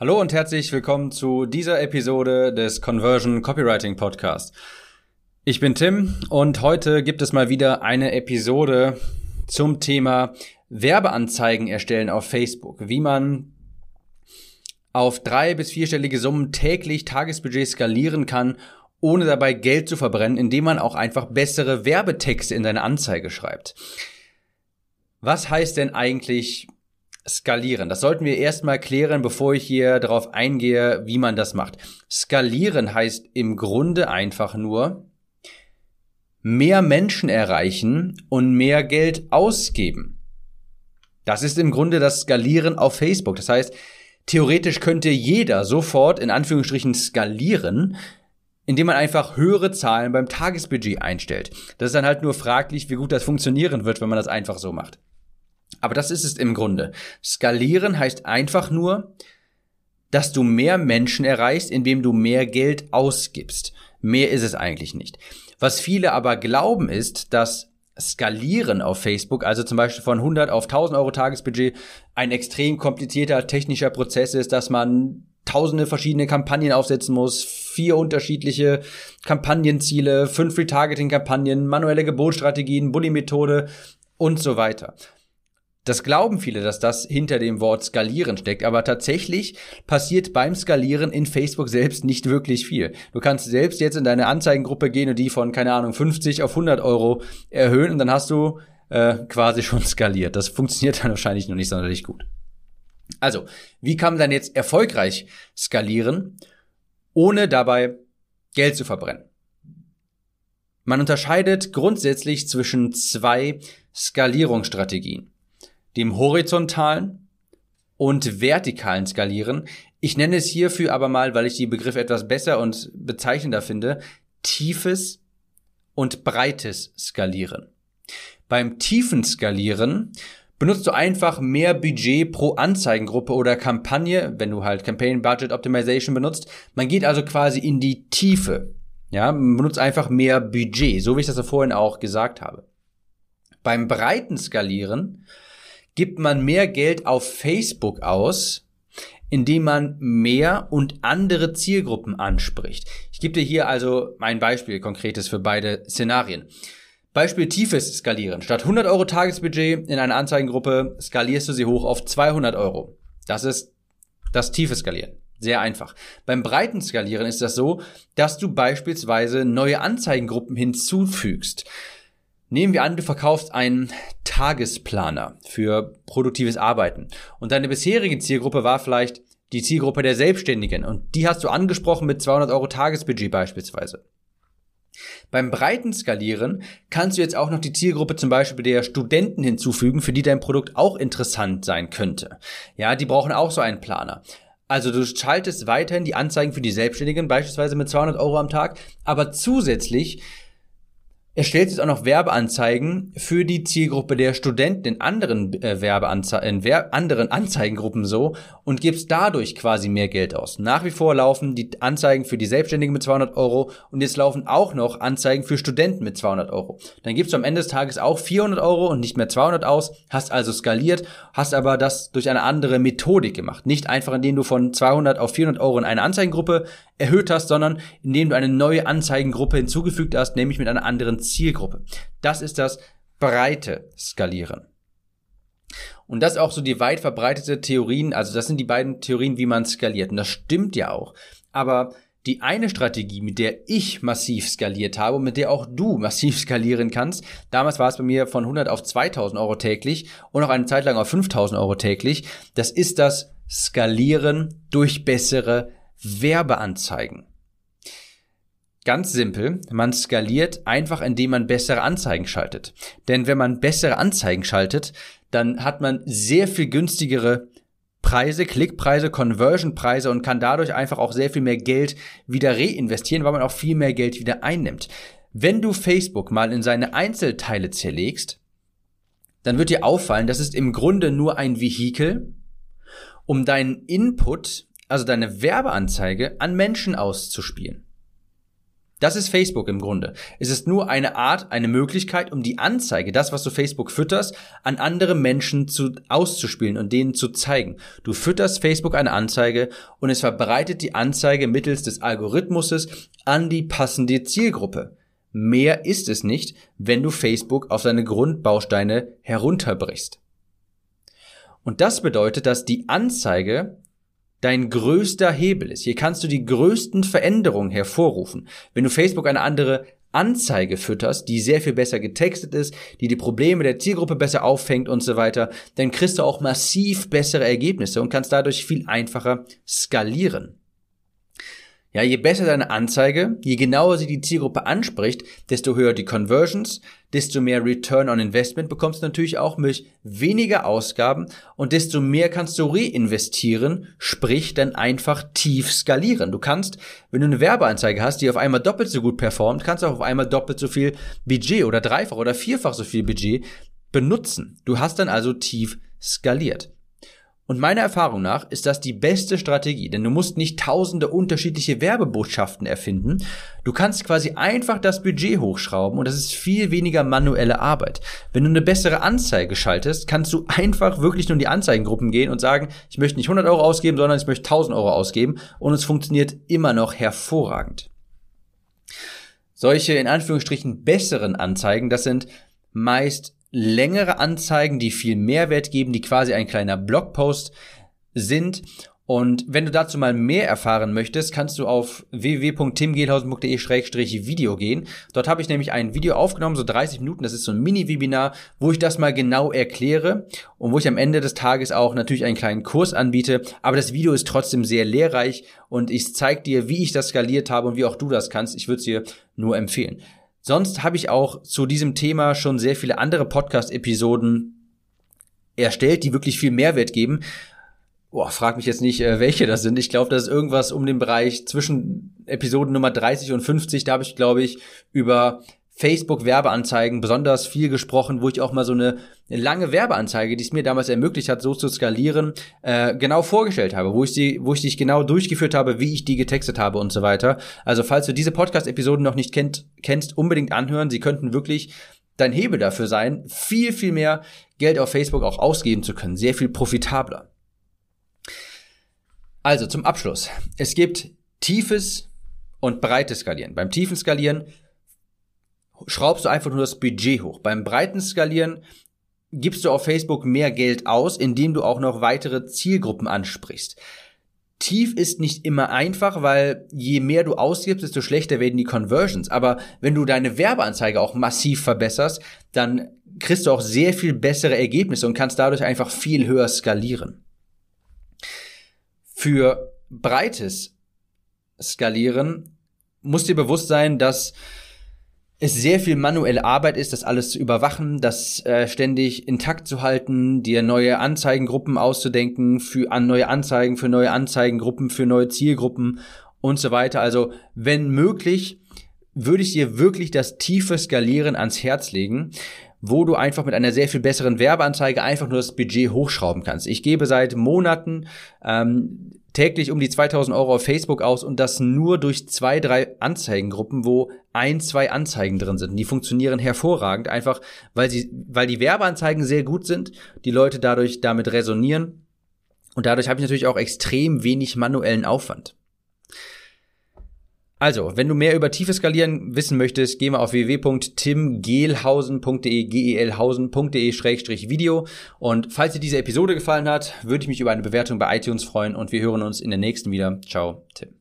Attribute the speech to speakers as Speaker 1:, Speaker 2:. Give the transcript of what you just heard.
Speaker 1: Hallo und herzlich willkommen zu dieser Episode des Conversion Copywriting Podcast. Ich bin Tim und heute gibt es mal wieder eine Episode zum Thema Werbeanzeigen erstellen auf Facebook. Wie man auf drei bis vierstellige Summen täglich Tagesbudget skalieren kann, ohne dabei Geld zu verbrennen, indem man auch einfach bessere Werbetexte in seine Anzeige schreibt. Was heißt denn eigentlich skalieren. Das sollten wir erstmal klären, bevor ich hier darauf eingehe, wie man das macht. Skalieren heißt im Grunde einfach nur mehr Menschen erreichen und mehr Geld ausgeben. Das ist im Grunde das Skalieren auf Facebook. Das heißt, theoretisch könnte jeder sofort in Anführungsstrichen skalieren, indem man einfach höhere Zahlen beim Tagesbudget einstellt. Das ist dann halt nur fraglich, wie gut das funktionieren wird, wenn man das einfach so macht. Aber das ist es im Grunde. Skalieren heißt einfach nur, dass du mehr Menschen erreichst, indem du mehr Geld ausgibst. Mehr ist es eigentlich nicht. Was viele aber glauben ist, dass Skalieren auf Facebook, also zum Beispiel von 100 auf 1000 Euro Tagesbudget, ein extrem komplizierter technischer Prozess ist, dass man tausende verschiedene Kampagnen aufsetzen muss, vier unterschiedliche Kampagnenziele, fünf Retargeting-Kampagnen, manuelle Gebotsstrategien, Bully-Methode und so weiter. Das glauben viele, dass das hinter dem Wort skalieren steckt, aber tatsächlich passiert beim Skalieren in Facebook selbst nicht wirklich viel. Du kannst selbst jetzt in deine Anzeigengruppe gehen und die von, keine Ahnung, 50 auf 100 Euro erhöhen und dann hast du äh, quasi schon skaliert. Das funktioniert dann wahrscheinlich noch nicht sonderlich gut. Also, wie kann man dann jetzt erfolgreich skalieren, ohne dabei Geld zu verbrennen? Man unterscheidet grundsätzlich zwischen zwei Skalierungsstrategien dem horizontalen und vertikalen Skalieren. Ich nenne es hierfür aber mal, weil ich die Begriffe etwas besser und bezeichnender finde, tiefes und breites Skalieren. Beim tiefen Skalieren benutzt du einfach mehr Budget pro Anzeigengruppe oder Kampagne, wenn du halt Campaign Budget Optimization benutzt. Man geht also quasi in die Tiefe. Ja, man benutzt einfach mehr Budget, so wie ich das vorhin auch gesagt habe. Beim breiten Skalieren gibt man mehr Geld auf Facebook aus, indem man mehr und andere Zielgruppen anspricht. Ich gebe dir hier also ein Beispiel konkretes für beide Szenarien. Beispiel tiefes Skalieren. Statt 100 Euro Tagesbudget in einer Anzeigengruppe skalierst du sie hoch auf 200 Euro. Das ist das tiefe Skalieren. Sehr einfach. Beim breiten Skalieren ist das so, dass du beispielsweise neue Anzeigengruppen hinzufügst. Nehmen wir an, du verkaufst einen Tagesplaner für produktives Arbeiten und deine bisherige Zielgruppe war vielleicht die Zielgruppe der Selbstständigen und die hast du angesprochen mit 200 Euro Tagesbudget beispielsweise. Beim breiten Skalieren kannst du jetzt auch noch die Zielgruppe zum Beispiel der Studenten hinzufügen, für die dein Produkt auch interessant sein könnte. Ja, die brauchen auch so einen Planer. Also du schaltest weiterhin die Anzeigen für die Selbstständigen beispielsweise mit 200 Euro am Tag, aber zusätzlich er stellt jetzt auch noch Werbeanzeigen für die Zielgruppe der Studenten in anderen äh, Werbeanzeigen, in Wer anderen Anzeigengruppen so und gibst dadurch quasi mehr Geld aus. Nach wie vor laufen die Anzeigen für die Selbstständigen mit 200 Euro und jetzt laufen auch noch Anzeigen für Studenten mit 200 Euro. Dann gibst du am Ende des Tages auch 400 Euro und nicht mehr 200 aus, hast also skaliert, hast aber das durch eine andere Methodik gemacht. Nicht einfach, indem du von 200 auf 400 Euro in eine Anzeigengruppe erhöht hast, sondern indem du eine neue Anzeigengruppe hinzugefügt hast, nämlich mit einer anderen Zielgruppe. Das ist das breite Skalieren. Und das ist auch so die weit verbreitete Theorien, also das sind die beiden Theorien, wie man skaliert. Und das stimmt ja auch. Aber die eine Strategie, mit der ich massiv skaliert habe und mit der auch du massiv skalieren kannst, damals war es bei mir von 100 auf 2000 Euro täglich und auch eine Zeit lang auf 5000 Euro täglich, das ist das Skalieren durch bessere Werbeanzeigen. Ganz simpel, man skaliert einfach, indem man bessere Anzeigen schaltet. Denn wenn man bessere Anzeigen schaltet, dann hat man sehr viel günstigere Preise, Klickpreise, Conversionpreise und kann dadurch einfach auch sehr viel mehr Geld wieder reinvestieren, weil man auch viel mehr Geld wieder einnimmt. Wenn du Facebook mal in seine Einzelteile zerlegst, dann wird dir auffallen, das ist im Grunde nur ein Vehikel, um deinen Input also deine Werbeanzeige an Menschen auszuspielen. Das ist Facebook im Grunde. Es ist nur eine Art, eine Möglichkeit, um die Anzeige, das, was du Facebook fütterst, an andere Menschen zu, auszuspielen und denen zu zeigen. Du fütterst Facebook eine Anzeige und es verbreitet die Anzeige mittels des Algorithmuses an die passende Zielgruppe. Mehr ist es nicht, wenn du Facebook auf seine Grundbausteine herunterbrichst. Und das bedeutet, dass die Anzeige dein größter Hebel ist. Hier kannst du die größten Veränderungen hervorrufen. Wenn du Facebook eine andere Anzeige fütterst, die sehr viel besser getextet ist, die die Probleme der Zielgruppe besser auffängt und so weiter, dann kriegst du auch massiv bessere Ergebnisse und kannst dadurch viel einfacher skalieren. Ja, je besser deine Anzeige, je genauer sie die Zielgruppe anspricht, desto höher die Conversions, desto mehr Return on Investment bekommst du natürlich auch mit weniger Ausgaben und desto mehr kannst du reinvestieren, sprich dann einfach tief skalieren. Du kannst, wenn du eine Werbeanzeige hast, die auf einmal doppelt so gut performt, kannst du auch auf einmal doppelt so viel Budget oder dreifach oder vierfach so viel Budget benutzen. Du hast dann also tief skaliert. Und meiner Erfahrung nach ist das die beste Strategie, denn du musst nicht tausende unterschiedliche Werbebotschaften erfinden. Du kannst quasi einfach das Budget hochschrauben und das ist viel weniger manuelle Arbeit. Wenn du eine bessere Anzeige schaltest, kannst du einfach wirklich nur in die Anzeigengruppen gehen und sagen, ich möchte nicht 100 Euro ausgeben, sondern ich möchte 1000 Euro ausgeben und es funktioniert immer noch hervorragend. Solche in Anführungsstrichen besseren Anzeigen, das sind meist längere Anzeigen, die viel Mehrwert geben, die quasi ein kleiner Blogpost sind. Und wenn du dazu mal mehr erfahren möchtest, kannst du auf www.timgehlhausen.de-video gehen. Dort habe ich nämlich ein Video aufgenommen, so 30 Minuten, das ist so ein Mini-Webinar, wo ich das mal genau erkläre und wo ich am Ende des Tages auch natürlich einen kleinen Kurs anbiete. Aber das Video ist trotzdem sehr lehrreich und ich zeige dir, wie ich das skaliert habe und wie auch du das kannst. Ich würde es dir nur empfehlen. Sonst habe ich auch zu diesem Thema schon sehr viele andere Podcast-Episoden erstellt, die wirklich viel Mehrwert geben. Boah, frag mich jetzt nicht, äh, welche das sind. Ich glaube, das ist irgendwas um den Bereich zwischen Episoden Nummer 30 und 50. Da habe ich, glaube ich, über Facebook-Werbeanzeigen besonders viel gesprochen, wo ich auch mal so eine lange Werbeanzeige, die es mir damals ermöglicht hat, so zu skalieren, äh, genau vorgestellt habe, wo ich sie, wo ich dich genau durchgeführt habe, wie ich die getextet habe und so weiter. Also falls du diese Podcast-Episoden noch nicht kennt, kennst, unbedingt anhören. Sie könnten wirklich dein Hebel dafür sein, viel, viel mehr Geld auf Facebook auch ausgeben zu können, sehr viel profitabler. Also zum Abschluss. Es gibt tiefes und breites Skalieren. Beim tiefen Skalieren schraubst du einfach nur das Budget hoch. Beim breiten Skalieren gibst du auf Facebook mehr Geld aus, indem du auch noch weitere Zielgruppen ansprichst. Tief ist nicht immer einfach, weil je mehr du ausgibst, desto schlechter werden die Conversions. Aber wenn du deine Werbeanzeige auch massiv verbesserst, dann kriegst du auch sehr viel bessere Ergebnisse und kannst dadurch einfach viel höher skalieren. Für breites Skalieren muss dir bewusst sein, dass es sehr viel manuelle Arbeit ist, das alles zu überwachen, das äh, ständig intakt zu halten, dir neue Anzeigengruppen auszudenken, für an neue Anzeigen, für neue Anzeigengruppen, für neue Zielgruppen und so weiter. Also wenn möglich, würde ich dir wirklich das tiefe Skalieren ans Herz legen wo du einfach mit einer sehr viel besseren Werbeanzeige einfach nur das Budget hochschrauben kannst. Ich gebe seit Monaten ähm, täglich um die 2000 Euro auf Facebook aus und das nur durch zwei, drei Anzeigengruppen, wo ein, zwei Anzeigen drin sind. Die funktionieren hervorragend, einfach weil sie, weil die Werbeanzeigen sehr gut sind, die Leute dadurch damit resonieren und dadurch habe ich natürlich auch extrem wenig manuellen Aufwand. Also, wenn du mehr über tiefe Skalieren wissen möchtest, geh mal auf www.timgehlhausen.de, gelhausen.de-video. Und falls dir diese Episode gefallen hat, würde ich mich über eine Bewertung bei iTunes freuen und wir hören uns in der nächsten wieder. Ciao, Tim.